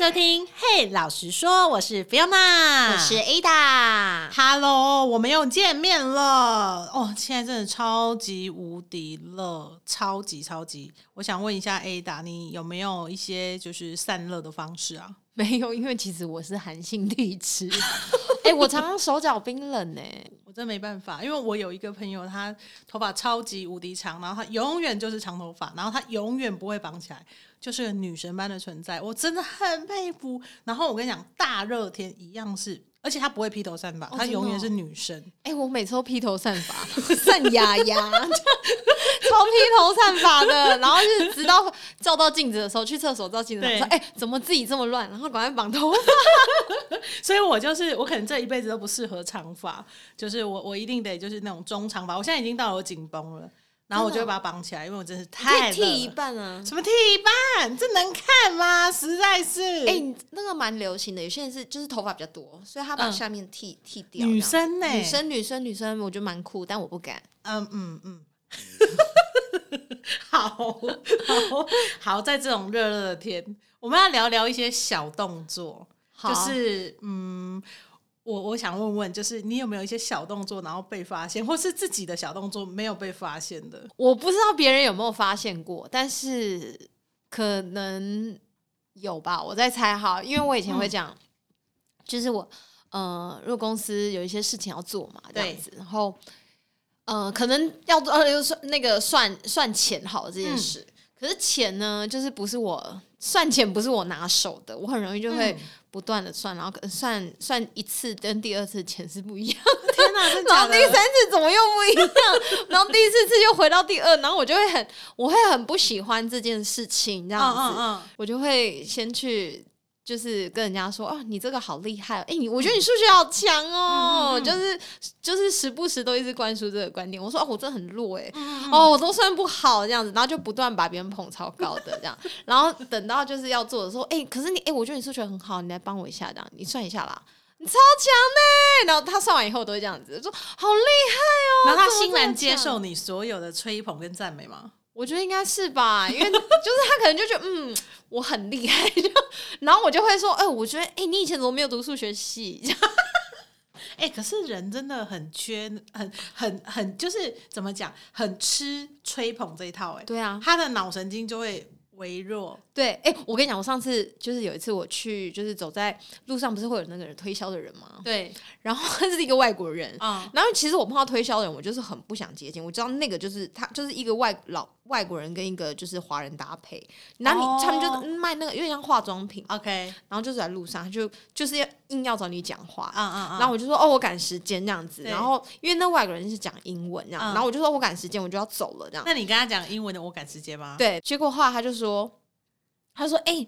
收听。嘿，老实说，我是 Fiona，我是 Ada。Hello，我们又见面了哦！现在真的超级无敌热，超级超级。我想问一下 Ada，你有没有一些就是散热的方式啊？没有，因为其实我是寒性体质。哎、我常常手脚冰冷呢、我真没办法，因为我有一个朋友，他头发超级无敌长，然后他永远就是长头发，然后他永远不会绑起来，就是个女神般的存在，我真的很佩服。然后我跟你讲，大热天一样是，而且她不会披头散发，哦真的哦永远是女神。哎、我每次都披头散发，散牙牙，超披头散发的。然后是直到照到镜子的时候，去厕所照镜子的时候，说：“哎、怎么自己这么乱？”然后赶快绑头发。所以我就是我可能这一辈子都不适合长发，就是我我一定得就是那种中长发。我现在已经到了我紧绷了，然后我就会把它绑起来，因为我真是可太剃一半啊。什么剃一半？这能看吗？实在是，哎、你那个蛮流行的，有些人是就是头发比较多，所以他把嗯下面剃剃掉。女生呢、女生女生女生，我觉得蛮酷，但我不敢。嗯嗯嗯，好好好，在这种热热的天，我们要聊聊一些小动作，就是嗯。我我想问问，就是你有没有一些小动作，然后被发现，或是自己的小动作没有被发现的？我不知道别人有没有发现过，但是可能有吧，我在猜哈，因为我以前会嗯。讲，就是我呃，如果公司有一些事情要做嘛，这样子，然后呃，可能要做呃算那个算算钱好了这件嗯。事，可是钱呢，就是不是我算钱不是我拿手的，我很容易就会嗯不断的算，然后可能算算一次跟第二次钱是不一样。天哪，真然？后第三次怎么又不一样？然后第四次又回到第二，然后我就会很，我会很不喜欢这件事情，这样子，嗯嗯我就会先去。就是跟人家说哦，你这个好厉害哦！哎、你我觉得你数学好强哦，就是就是时不时都一直灌输这个观点。我说哦，我真的很弱哎、嗯哦，我都算不好这样子，然后就不断把别人捧超高的这样，然后等到就是要做的时候，哎、可是你哎、我觉得你数学很好，你来帮我一下，这样你算一下啦，你超强呢、然后他算完以后都会这样子说好厉害哦，然后他欣然接受你所有的吹捧跟赞美吗？我觉得应该是吧，因为就是他可能就觉得嗯我很厉害，就 然后我就会说，哎、我觉得哎、你以前怎么没有读数学系？哎、可是人真的很缺，很很很，就是怎么讲，很吃吹捧这一套、哎，对啊，他的脑神经就会微弱。对，哎、我跟你讲，我上次就是有一次我去，就是走在路上，不是会有那个人推销的人吗？对，然后他是一个外国人，嗯，然后其实我碰到推销的人，我就是很不想接近。我知道那个就是他，就是一个外老外国人跟一个就是华人搭配，然后你、哦他们就卖那个有点像化妆品，OK，然后就是在路上，他就就是要硬要找你讲话。嗯嗯嗯，然后我就说哦，我赶时间这样子。然后因为那外国人是讲英文这样，嗯然后我就说我赶时间，我就要走了这样。那你跟他讲英文的，我赶时间吗？，对，结果后来他就说，他说哎、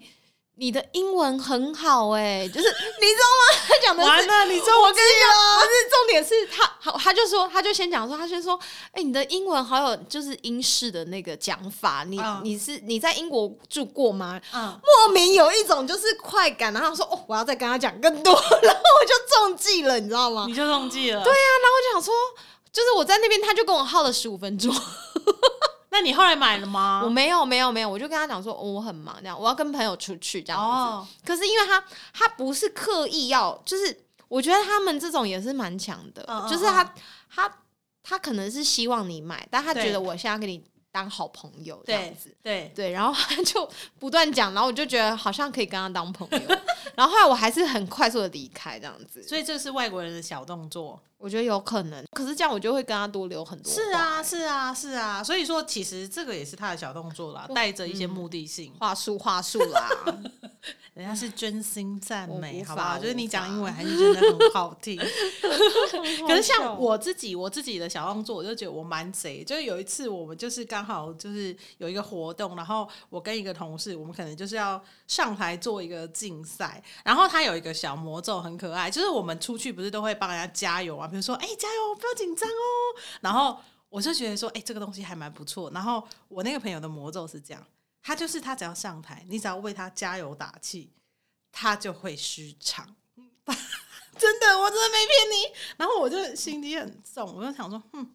你的英文很好哎、就是你知道吗？他讲的是完了，你中我跟你讲，不是重点是他，好，他就说，他就先讲说，他先说，哎、你的英文好有就是英式的那个讲法，你、嗯你是你在英国住过吗？嗯，莫名有一种就是快感，然后他说，哦，我要再跟他讲更多，然后我就中计了，你知道吗？你就中计了。对啊，然后我就想说，就是我在那边，他就跟我耗了十五分钟，那你后来买了吗？我没有没有没有，我就跟他讲说，哦，我很忙，这样我要跟朋友出去这样子。哦，可是因为他他不是刻意要，就是我觉得他们这种也是蛮强的，嗯嗯就是他他他可能是希望你买，但他觉得我现在跟你当好朋友这样子。对，对，然后他就不断讲，然后我就觉得好像可以跟他当朋友，然后后来我还是很快速的离开这样子，所以这是外国人的小动作。我觉得有可能，可是这样我就会跟他多留很多。是啊，，是啊，是啊。所以说，其实这个也是他的小动作啦，带着一些目的性。话术话术啦，人家是真心赞美，好不好？就是你讲英文还是真的很好听。可是像我自己，我自己的小动作，我就觉得我蛮贼。就是有一次，我们就是刚好就是有一个活动，然后我跟一个同事，我们可能就是要上台做一个竞赛，然后他有一个小魔咒很可爱，就是我们出去不是都会帮人家加油啊，比如说哎、加油，不要紧张哦，然后我就觉得说哎、这个东西还蛮不错。然后我那个朋友的魔咒是这样，他就是他只要上台，你只要为他加油打气，他就会失常。真的，我真的没骗你。然后我就心里很重，我就想说，嗯，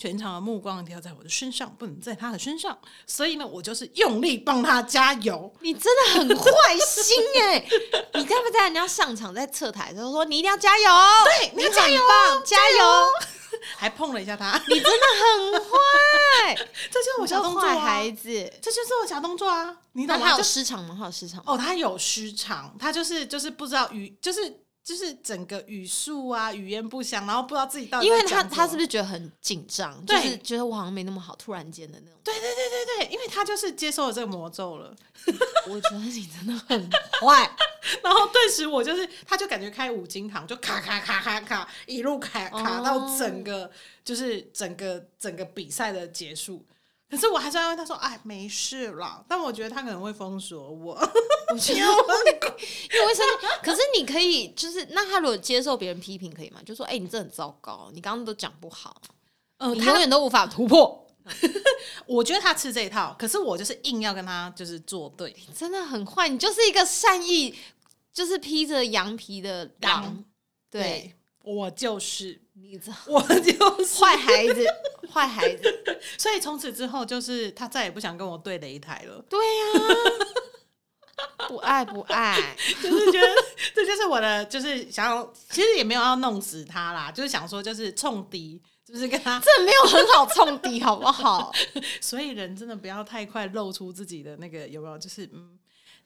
全场的目光一定要在我的身上，不能在他的身上。所以呢，我就是用力帮他加油。你真的很坏心哎！你在不在人家上场在侧台的时候说你一定要加油，对，你要加油，棒，加油！还碰了一下他，你真的很坏，这就是我小动作、坏啊，孩子。这就是我小动作啊，你懂吗？那他有失常吗？他有失常？哦，他有失常，他就是就是不知道语，就是就是整个语速啊，语言不详，然后不知道自己到底因为他他是不是觉得很紧张？就对是觉得我好像没那么好，突然间的那种。对对对对对，因为他就是接受了这个魔咒了，我觉得你真的很坏。然后顿时我就是，他就感觉开五金堂，就卡卡卡卡卡，一路卡卡哦到整个、就是整个整个比赛的结束。可是我还是要问他说：“哎，没事啦。”但我觉得他可能会封锁我，我觉得 因为因为我会生气。可是你可以，就是那他如果接受别人批评，可以吗？就说：“哎、你这很糟糕，你刚刚都讲不好，呃，你他永远都无法突破。我觉得他吃这一套，可是我就是硬要跟他就是作对。”真的很坏，你就是一个善意，就是披着羊皮的狼狼。对，我就是，你这 我就是坏孩子，坏孩子。所以从此之后，就是他再也不想跟我对擂台了，对呀、不爱不爱。就是觉得这就是我的，就是想要，其实也没有要弄死他啦，就是想说就是冲敌，就是跟他，这没有很好冲敌，好不好？所以人真的不要太快露出自己的那个有没有，就是嗯。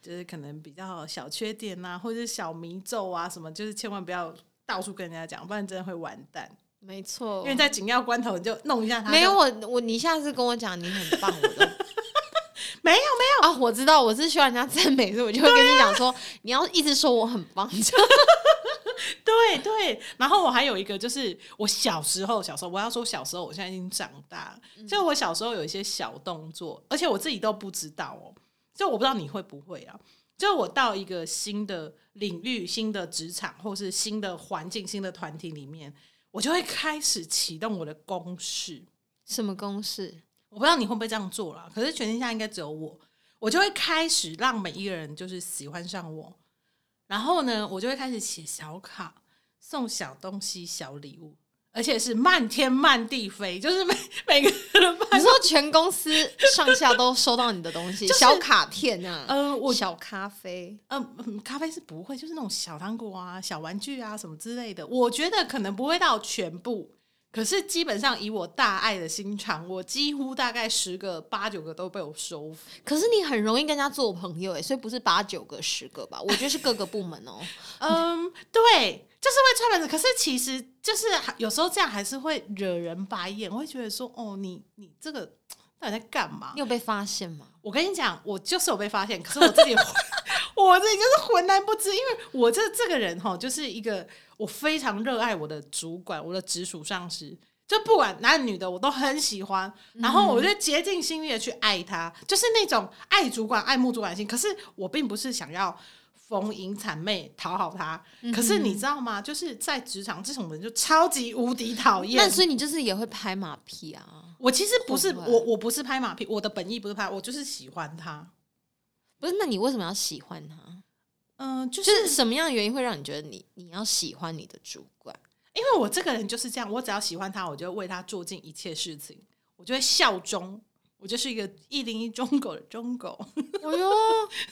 就是可能比较小缺点呐、或者是小迷咒啊什么，就是千万不要到处跟人家讲，不然真的会完蛋。没错，因为在紧要关头，你就弄一下他。没有我我，你下次跟我讲你很棒，我都 没有没有，啊，我知道我是需要人家赞美，所以我就会跟你讲说，你要一直说我很棒，对对，然后我还有一个，就是我小时候，小时候我要说小时候，我现在已经长大了。就我小时候有一些小动作，而且我自己都不知道哦。就我不知道你会不会啊？就我到一个新的领域、新的职场，或是新的环境、新的团体里面，我就会开始启动我的公式。什么公式？我不知道你会不会这样做啦，可是全天下应该只有我，我就会开始让每一个人就是喜欢上我，然后呢，我就会开始写小卡，送小东西、小礼物，而且是漫天漫地飞，就是每每个人你班说全公司上下都收到你的东西，就是小卡片啊，呃，我小咖啡，嗯、嗯咖啡是不会，就是那种小糖果啊、小玩具啊什么之类的，我觉得可能不会到全部。可是基本上以我大爱的心肠，我几乎大概十个八九个都被我收。可是你很容易跟人家做朋友哎，所以不是八九个十个吧？我觉得是各个部门哦。嗯，对，就是会踹门子。可是其实就是有时候这样还是会惹人白眼，我会觉得说，哦，你你这个 到底在干嘛你？有被发现吗？我跟你讲，我就是有被发现，可是我自己 我自己就是浑然不知，因为我这这个人哈，就是一个我非常热爱我的主管，我的直属上司。就不管男女的，我都很喜欢，然后我就竭尽心力的去爱他，就是那种爱主管、爱慕主管心。可是我并不是想要逢迎谄媚讨好他，可是你知道吗？就是在职场这种人就超级无敌讨厌。那所以你就是也会拍马屁啊？我其实不是我，我不是拍马屁，我的本意不是拍，我就是喜欢他。不是，那你为什么要喜欢他？嗯、就就是是什么样的原因会让你觉得你你要喜欢你的主管？因为我这个人就是这样，我只要喜欢他，我就会为他做尽一切事情，我就会效忠。我就是一个一零一忠狗的忠狗，哎呦，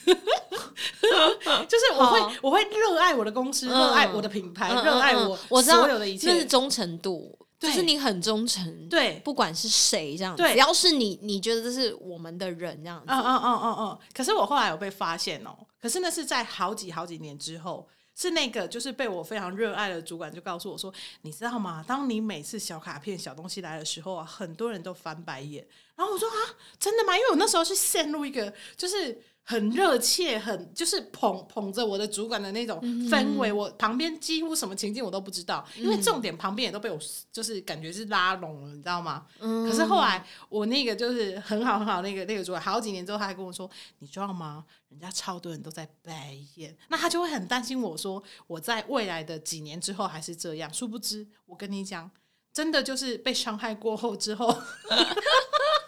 就是我会我会热爱我的公司，嗯。热爱我的品牌，嗯热爱我我所有的一切。那是忠诚度，就是你很忠诚，对，不管是谁这样子，对。只要是你，你觉得这是我们的人这样子，嗯嗯嗯嗯嗯。可是我后来有被发现哦，可是那是在好几好几年之后，是那个就是被我非常热爱的主管就告诉我说，你知道吗？当你每次小卡片、小东西来的时候啊，很多人都翻白眼。然后我说啊，真的吗？因为我那时候是陷入一个就是。很热切，很就是捧捧着我的主管的那种氛围，我旁边几乎什么情境我都不知道，因为重点旁边也都被我就是感觉是拉拢了，你知道吗？嗯可是后来我那个就是很好很好那个那个主管，好几年之后他还跟我说，你知道吗？人家超多人都在白眼，那他就会很担心我说我在未来的几年之后还是这样。殊不知，我跟你讲，真的就是被伤害过后之后，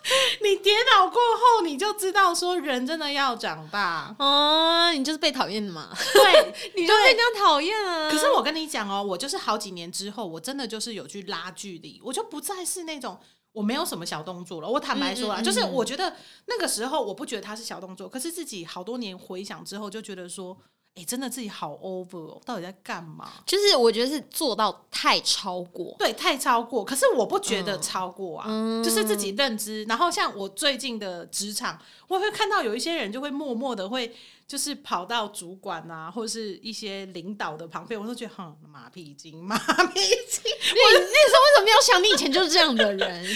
你跌倒过后，你就知道说人真的要长大。哦，你就是被讨厌的嘛，对，你就被人家讨厌啊。可是我跟你讲哦，我就是好几年之后，我真的就是有去拉距离，我就不再是那种我没有什么小动作了。我坦白说啊，嗯嗯嗯就是我觉得那个时候我不觉得它是小动作，可是自己好多年回想之后，就觉得说，哎、真的自己好 over，哦，到底在干嘛？就是我觉得是做到太超过，对，太超过，可是我不觉得超过啊，嗯就是自己认知。然后像我最近的职场，我会看到有一些人就会默默的会，就是跑到主管啊，或者是一些领导的旁边，我都觉得，哼，马屁精，马屁精。你那时候为什么没有想你以前就是这样的人？对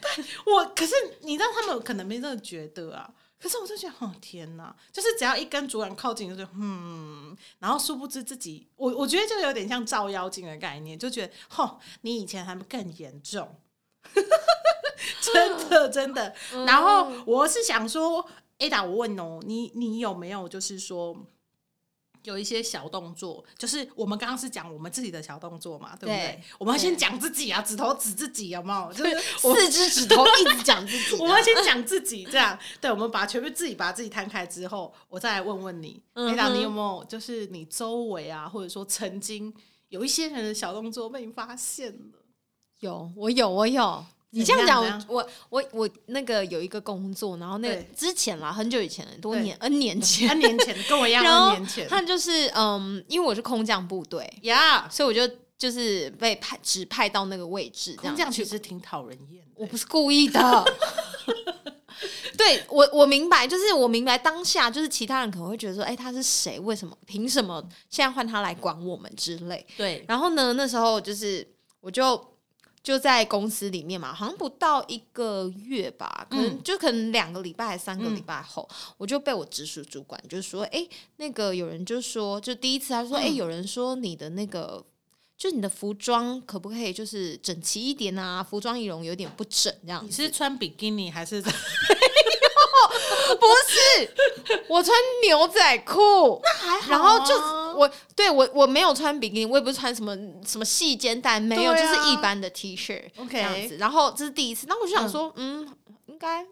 对我可是你知道，他们可能没这么觉得啊。可是我就觉得，哦天哪！就是只要一跟主管靠近，就是嗯，然后殊不知自己，我我觉得就有点像照妖镜的概念，就觉得，吼，你以前还更严重，真的真的。然后我是想说，Ada，我问哦，你你有没有就是说？有一些小动作，就是我们刚刚是讲我们自己的小动作嘛，对不对？对我们要先讲自己啊，指头指自己，有没有？就是四只指头一直讲自己，我们要先讲自己，这样 对，我们把全部自己把自己摊开之后，我再来问问你，嗯哼哎、你有没有就是你周围啊，或者说曾经有一些人的小动作被你发现了？有，我有，我有。你这怎样样讲，我我我我那个有一个工作，然后那个之前啦，很久以前，多年 N 年前，，N 年前跟我一样，然后二年前他就是嗯，因为我是空降部队，呀，所以我就就是被派指派到那个位置，这样空降其实挺讨人厌的。我不是故意的。对我，我明白，就是我明白当下，就是其他人可能会觉得说，哎、他是谁？为什么？凭什么现在换他来管我们之类？对，然后呢，那时候就是我就就在公司里面嘛，好像不到一个月吧，可能、嗯就可能两个礼拜还是三个嗯礼拜后，我就被我直属主管就说，哎、那个有人就说，就第一次他说，哎、嗯有人说你的那个。就你的服装可不可以就是整齐一点啊？服装仪容有点不整这样子。你是穿比基尼还是？不是？我穿牛仔裤，那还好啊然后就是我对我我没有穿比基尼，我也不是穿什么什么细肩带，没有，啊就是一般的 T 恤这样子。然后这是第一次，那我就想说，嗯，应该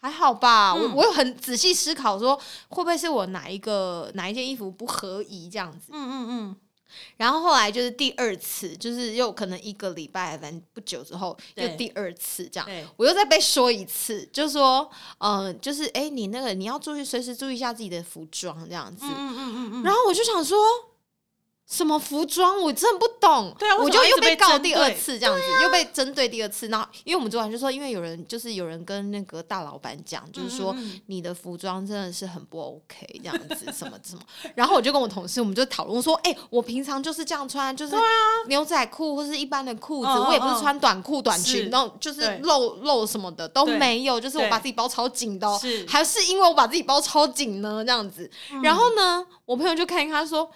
还好吧。我嗯我有很仔细思考说，会不会是我哪一个哪一件衣服不合宜这样子？嗯嗯嗯，然后后来就是第二次，就是又可能一个礼拜，反正不久之后又第二次这样。我又再被说一次，就说，嗯、就是哎、你那个你要注意，随时注意一下自己的服装这样子。嗯嗯嗯嗯，然后我就想说，什么服装，我真的不懂。对啊我就又被告第二次这样子，又被针对第二次。然后因为我们主管就说，因为有人就是有人跟那个大老板讲，就是说你的服装真的是很不 OK 这样子，什么什么。然后我就跟我同事，我们就讨论说，哎、我平常就是这样穿，就是牛仔裤或是一般的裤子，我也不是嗯穿短裤、短裙，然后就是露露什么的都对。没有，就是我把自己包超紧的、还是因为我把自己包超紧呢？这样子。然后呢，我朋友就看一看，他说：“哎、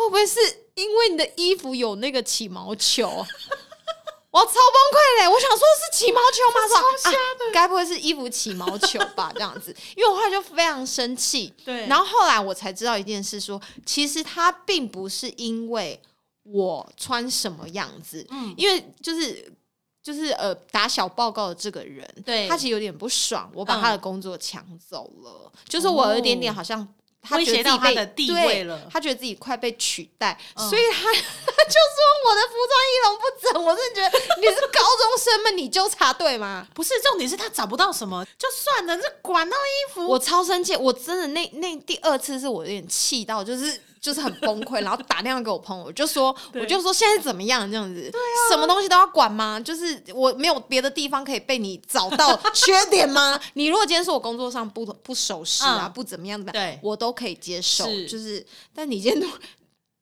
会不会是因为你的衣服有那个起毛球？” 我超崩溃嘞！我想说是起毛球吗？说啊，该不会是衣服起毛球吧？这样子，因为我后来就非常生气。对，然后后来我才知道一件事说其实他并不是因为我穿什么样子，嗯因为就是就是呃打小报告的这个人，对他其实有点不爽，我把嗯他的工作抢走了，就是我有一点点好像。他威胁到他的地位了他觉得自己快被取代，嗯所以他他就说我的服装仪容不整。我真的觉得你是高中生吗？你纠察队吗？不是重点是他找不到什么，就算了，这管到衣服，我超生气，我真的那那第二次是我有点气到，就是就是很崩溃，然后打电话给我朋友，我就说我就说现在怎么样这样子，什么东西都要管吗？就是我没有别的地方可以被你找到缺点吗？你如果今天说我工作上不不守时啊，嗯不怎么样的，对我都可以接受，是就是但你今天都。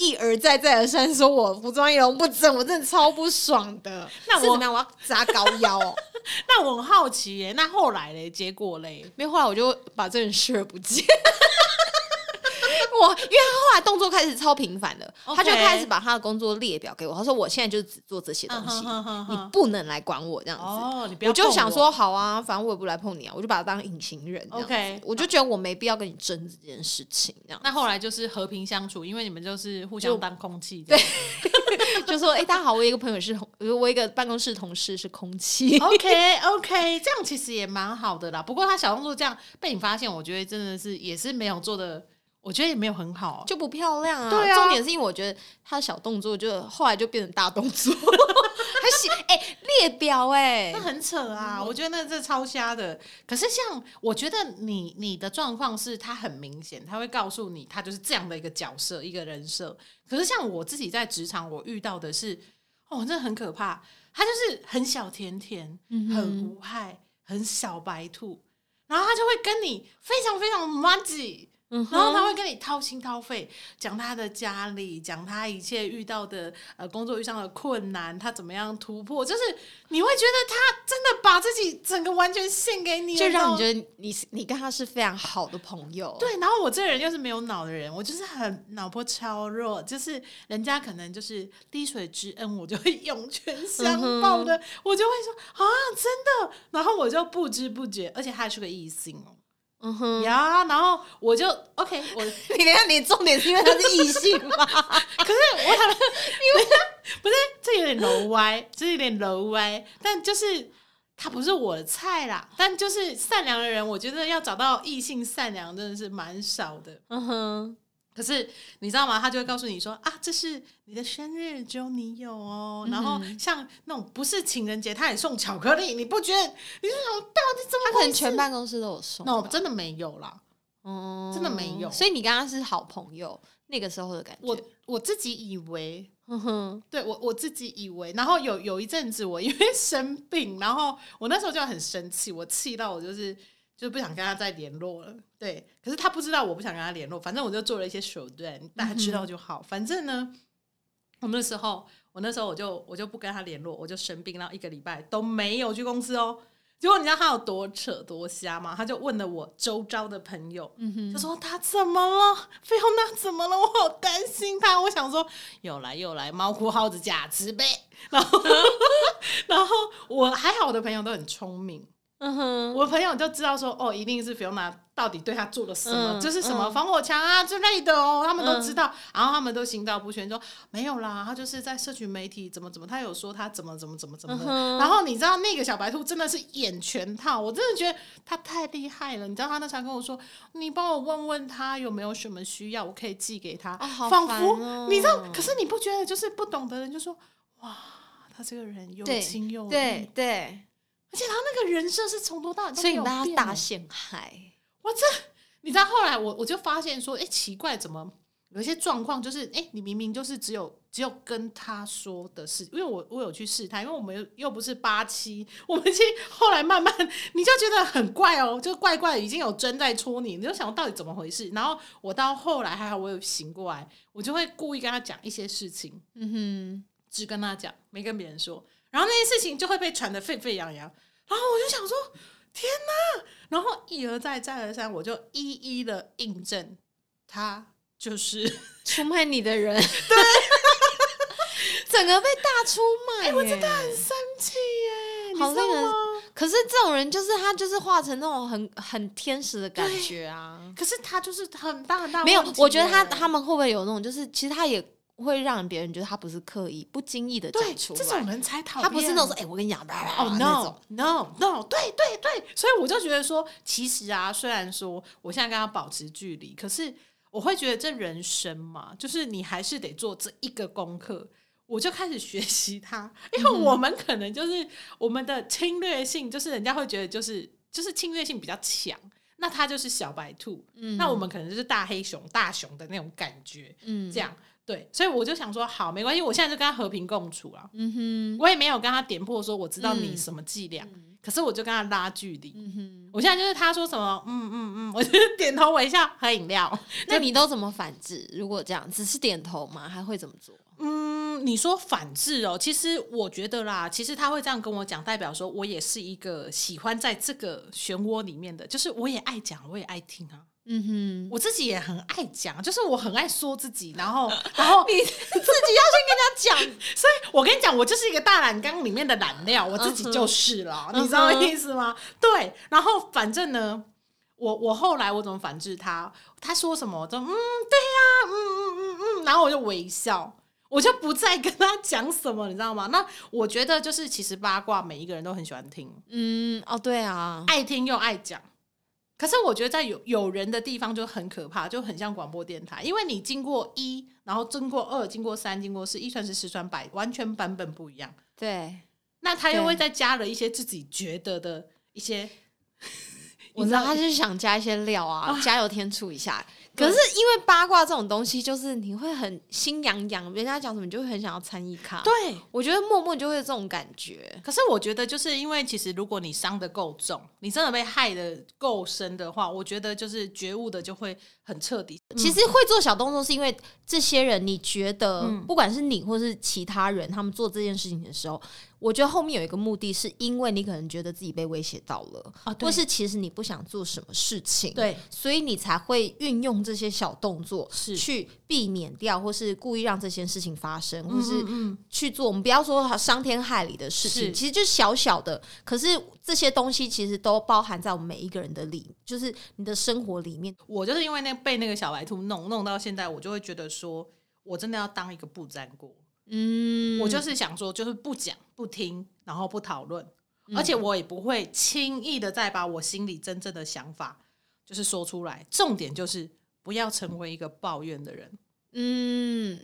一而再再而三说我服装仪容不整，我真的超不爽的。那我是怎么样？我要扎高腰哦。那我很好奇耶，那后来嘞，结果嘞，没有，后来我就把这人视而不见。我因为他后来动作开始超频繁的 OK 他就开始把他的工作列表给我，他说我现在就只做这些东西，你不能来管我这样子。哦，你不要我就想说，好啊，反正我也不来碰你啊，我就把他当隐形人。OK 我就觉得我没必要跟你争这件事情，这样那后来就是和平相处，因为你们就是互相当空气对。就说，哎、大家好，我有一个朋友是同，我有一个办公室同事是空气。OK OK，这样其实也蛮好的啦。不过他小动作这样被你发现，我觉得真的是也是没有做的，我觉得也没有很好。就不漂亮啊！对啊重点是因为我觉得他的小动作就后来就变成大动作，还写哎列表哎那，很扯啊！我觉得那这超瞎的。可是像我觉得你你的状况是，他很明显，他会告诉你他就是这样的一个角色一个人设。可是像我自己在职场，我遇到的是，哦，那很可怕。他就是很小甜甜，很无害，很小白兔，然后他就会跟你非常非常 m a g 嗯然后他会跟你掏心掏肺讲他的家里，讲他一切遇到的呃工作遇上的困难，他怎么样突破，就是你会觉得他真的把自己整个完全献给你，就让你。觉得你你跟他是非常好的朋友。，对，然后我这个人又是没有脑的人，我就是很脑波超弱，就是人家可能就是滴水之恩，我就会涌泉相报的，我就会说啊，真的，然后我就不知不觉，而且他还是个异性哦，嗯哼，呀，然后我就 OK，我 你看你重点是因为他是异性嘛？可是我他们，因为不是这有点柔歪，这有点柔歪，但就是他不是我的菜啦。但就是善良的人，我觉得要找到异性善良真的是蛮少的。嗯哼，可是你知道吗？他就会告诉你说啊，这是你的生日，只有你有哦。然后像那种不是情人节，他也送巧克力，你不觉得？你就想到底怎么？他可能全办公室都有送那我真的没有啦。哦真的没有所以你跟他是好朋友，那个时候的感觉。我我自己以为嗯哼，对我我自己以为，然后有有一阵子我因为生病，然后我那时候就很生气，我气到我就是就不想跟他再联络了。对，可是他不知道我不想跟他联络，反正我就做了一些手段，大家知道就好。反正呢，我那时候我那时候我就我就不跟他联络，我就生病，然后一个礼拜都没有去公司哦。结果你知道他有多扯多瞎吗？他就问了我周遭的朋友，就说他怎么了？菲欧娜怎么了？我好担心他。我想说，又来又来，猫哭耗子假慈悲。然后，然后我还好，我的朋友都很聪明，嗯哼，我朋友就知道说，哦，一定是菲欧娜到底对他做了什么，嗯就是什么嗯防火墙啊之类的哦，他们都知道。然后他们都心照不宣，说没有啦，他就是在社群媒体怎么怎么，他有说他怎么怎么怎么怎么的。嗯然后你知道那个小白兔真的是演全套，我真的觉得他太厉害了。你知道他那时候跟我说，你帮我问问他有没有什么需要，我可以寄给他。仿佛、哦你知道，可是你不觉得就是不懂的人就说，哇，他这个人又对亲又对义，对，而且他那个人设是从头到尾所以你被他变欸大陷害。我这，你知道后来我我就发现说，哎、奇怪，怎么有一些状况就是，哎、你明明就是只有只有跟他说的事，因为我我有去试探，因为我们又又不是八七，我们其实后来慢慢 你就觉得很怪哦，就怪怪，已经有针在戳你，你就想到底怎么回事。然后我到后来还好，我有醒过来，我就会故意跟他讲一些事情，嗯哼只跟他讲，没跟别人说。然后那些事情就会被传得沸沸扬扬。然后我就想说，天哪！然后一而再，再而三，我就一一的印证，他就是，出卖你的人，对，整个被大出卖、我真的很生气耶，好令人知道吗？可是这种人就是他，就是化成那种很很天使的感觉啊。可是他就是很大很大没有我觉得他他们会不会有那种，就是其实他也会让别人觉得他不是刻意、不经意的对讲出来。这种人才讨厌，他不是那种说，哎、我跟你讲，哦、那 no 种 no no，对对对，所以我就觉得说，其实啊，虽然说我现在跟他保持距离，可是我会觉得这人生嘛，就是你还是得做这一个功课。我就开始学习他，因为我们可能就是我们的侵略性，就是人家会觉得就是就是侵略性比较强，那他就是小白兔，嗯那我们可能就是大黑熊、大熊的那种感觉，嗯这样对，所以我就想说，好，没关系，我现在就跟他和平共处了。嗯哼，我也没有跟他点破说我知道你嗯什么伎俩，可是我就跟他拉距离。嗯哼，我现在就是他说什么，嗯嗯嗯，我就是点头微笑喝饮料。那你都怎么反制？如果这样，只是点头吗？还会怎么做？嗯，你说反制哦，其实我觉得啦，其实他会这样跟我讲，代表说我也是一个喜欢在这个漩涡里面的，就是我也爱讲，我也爱听啊。嗯哼，我自己也很爱讲，就是我很爱说自己，然后，然后 你自己要先跟他讲，所以我跟你讲，我就是一个大染缸里面的染料，我自己就是了，嗯你知道意思吗？对，然后反正呢，我我后来我怎么反制他？他说什么，我就嗯，对呀、嗯嗯嗯嗯，然后我就微笑。我就不再跟他讲什么，你知道吗？那我觉得就是，其实八卦每一个人都很喜欢听，嗯，哦，对啊，爱听又爱讲，可是我觉得在有有人的地方就很可怕，就很像广播电台，因为你经过一，然后经过二，经过三，经过四，一传十，十传百，完全版本不一样。对，那他又会再加了一些自己觉得的一些，我知道他就是想加一些料啊，加油添醋一下。可是因为八卦这种东西，就是你会很心痒痒，人家讲什么你就会很想要参与卡。对。我觉得默默就会有这种感觉。可是我觉得，就是因为其实如果你伤的够重，你真的被害的够深的话，我觉得就是觉悟的就会很彻底。其实会做小动作，是因为这些人，你觉得嗯。不管是你或是其他人，他们做这件事情的时候，我觉得后面有一个目的，是因为你可能觉得自己被威胁到了，啊，或是其实你不想做什么事情，，对所以你才会运用这些小动作是。去避免掉，或是故意让这件事情发生，或是去做我们不要说伤天害理的事情，其实就是小小的，可是这些东西其实都包含在我们每一个人的里，就是你的生活里面。我就是因为那被那个小白兔弄弄到现在，我就会觉得说，我真的要当一个不粘锅。嗯我就是想说，就是不讲、不听，然后不讨论，嗯而且我也不会轻易的再把我心里真正的想法就是说出来。重点就是不要成为一个抱怨的人。嗯，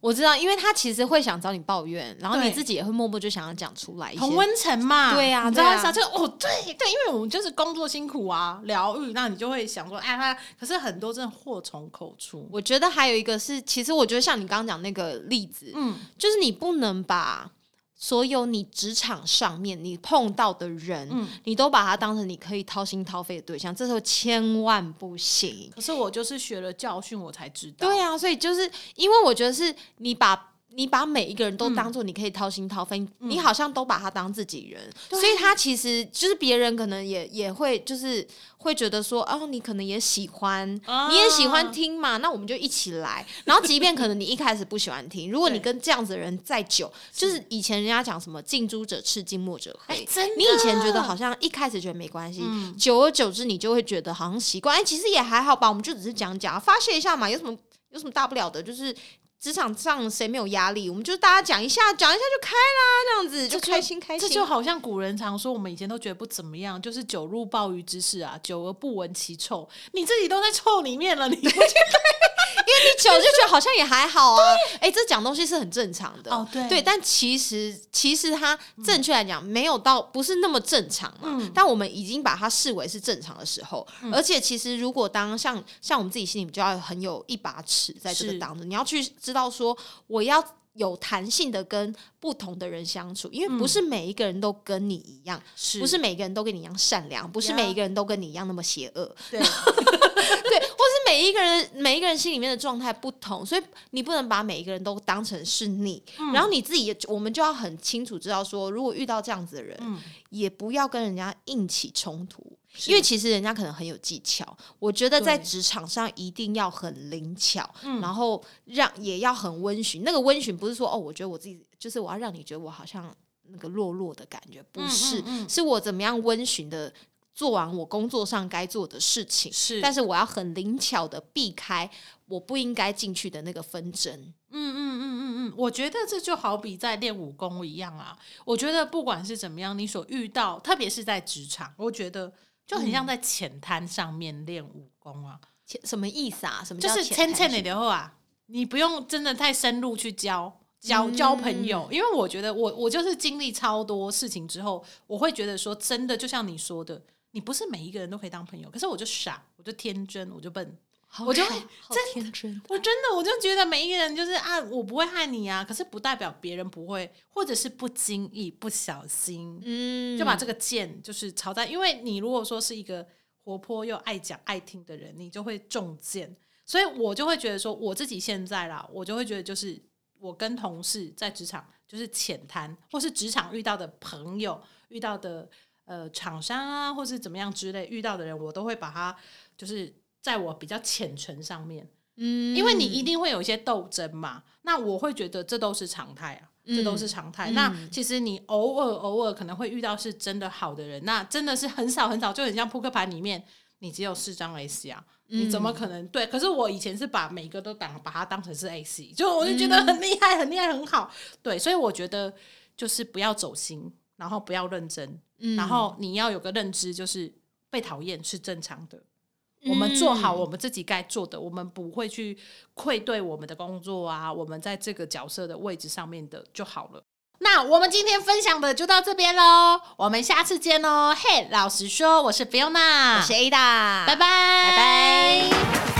我知道，因为他其实会想找你抱怨，然后你对自己也会默默就想要讲出来一些。同温层嘛，对呀你知道对啊意思啊？就哦，对对，因为我们就是工作辛苦啊，疗愈，那你就会想说，哎，他可是很多真的祸从口出，我觉得还有一个是，其实我觉得像你刚刚讲那个例子，嗯，就是你不能把所有你职场上面你碰到的人，嗯你都把他当成你可以掏心掏肺的对象，这时候千万不行。可是我就是学了教训，我才知道，对啊，所以就是因为我觉得是你把。你把每一个人都嗯。当做你可以掏心掏肺，你好像都把他当自己人，对。所以他其实就是别人可能也也会就是会觉得说，哦，你可能也喜欢，啊。你也喜欢听嘛，那我们就一起来。然后即便可能 你一开始不喜欢听，如果你跟这样子的人再久，就是以前人家讲什么近朱者赤，近墨者黑哎，，真的，你以前觉得好像一开始觉得没关系，嗯。久而久之你就会觉得好像习惯，哎，其实也还好吧，我们就只是讲讲发泄一下嘛，有什么有什么大不了的，就是。职场上谁没有压力？我们就大家讲一下，讲一下就开啦，这样子就开心开心。这就好像古人常说，我们以前都觉得不怎么样，就是酒入鲍鱼之事啊，久而不闻其臭。你自己都在臭里面了，你不 觉得你久就觉得好像也还好啊。哎、这讲东西是很正常的。哦对对，但其实其实它正确来讲没有到不是那么正常嘛。嗯但我们已经把它视为是正常的时候，而且其实如果当像像我们自己心里就要很有一把尺在这个当中，你要去知道说我要。有弹性的跟不同的人相处，因为不是每一个人都跟你一样，是不是每一个人都跟你一样善良，不是每一个人都跟你一样那么邪恶。对？对，或是每一个人每一个人心里面的状态不同，所以你不能把每一个人都当成是你，嗯然后你自己也我们就要很清楚知道说，如果遇到这样子的人，嗯也不要跟人家硬起冲突。是因为其实人家可能很有技巧，我觉得在职场上一定要很灵巧，嗯然后让也要很温驯。那个温驯不是说哦，我觉得我自己就是我要让你觉得我好像那个弱弱的感觉，不嗯是，是我怎么样温驯的做完我工作上该做的事情，是但是我要很灵巧的避开我不应该进去的那个纷争。嗯嗯嗯嗯嗯，我觉得这就好比在练武功一样啊。我觉得不管是怎么样，你所遇到，特别是在职场，我觉得就很像在浅滩上面练武功啊，浅什么意思啊？什么就是叫浅浅浅谈的的话，你不用真的太深入去教。交交朋友，因为我觉得我我就是经历超多事情之后，我会觉得说，真的就像你说的，你不是每一个人都可以当朋友。可是我就傻，我就天真，我就笨，好我就会真。我真的我就觉得每一个人就是啊，我不会害你啊，可是不代表别人不会，或者是不经意、不小心，嗯就把这个剑就是朝在，因为你如果说是一个活泼又爱讲爱听的人，你就会中箭。所以我就会觉得说，我自己现在啦，我就会觉得就是我跟同事在职场就是浅谈，或是职场遇到的朋友、遇到的呃厂商啊，或是怎么样之类遇到的人，我都会把他就是在我比较浅层上面，嗯因为你一定会有一些斗争嘛。那我会觉得这都是常态啊，这都是常态。嗯那其实你偶尔偶尔可能会遇到是真的好的人，那真的是很少很少，就很像扑克牌里面你只有四张 AC 啊。你怎么可能对？可是我以前是把每个都当把它当成是 AC，就我就觉得很厉害，很厉害，很好。对，所以我觉得就是不要走心，然后不要认真，嗯然后你要有个认知，就是被讨厌是正常的。我们做好我们自己该做的，我们不会去愧对我们的工作啊，我们在这个角色的位置上面的就好了。那我们今天分享的就到这边喽，我们下次见喽。嘿，老实说，我是 Fiona，我是 Ada，拜拜，拜拜。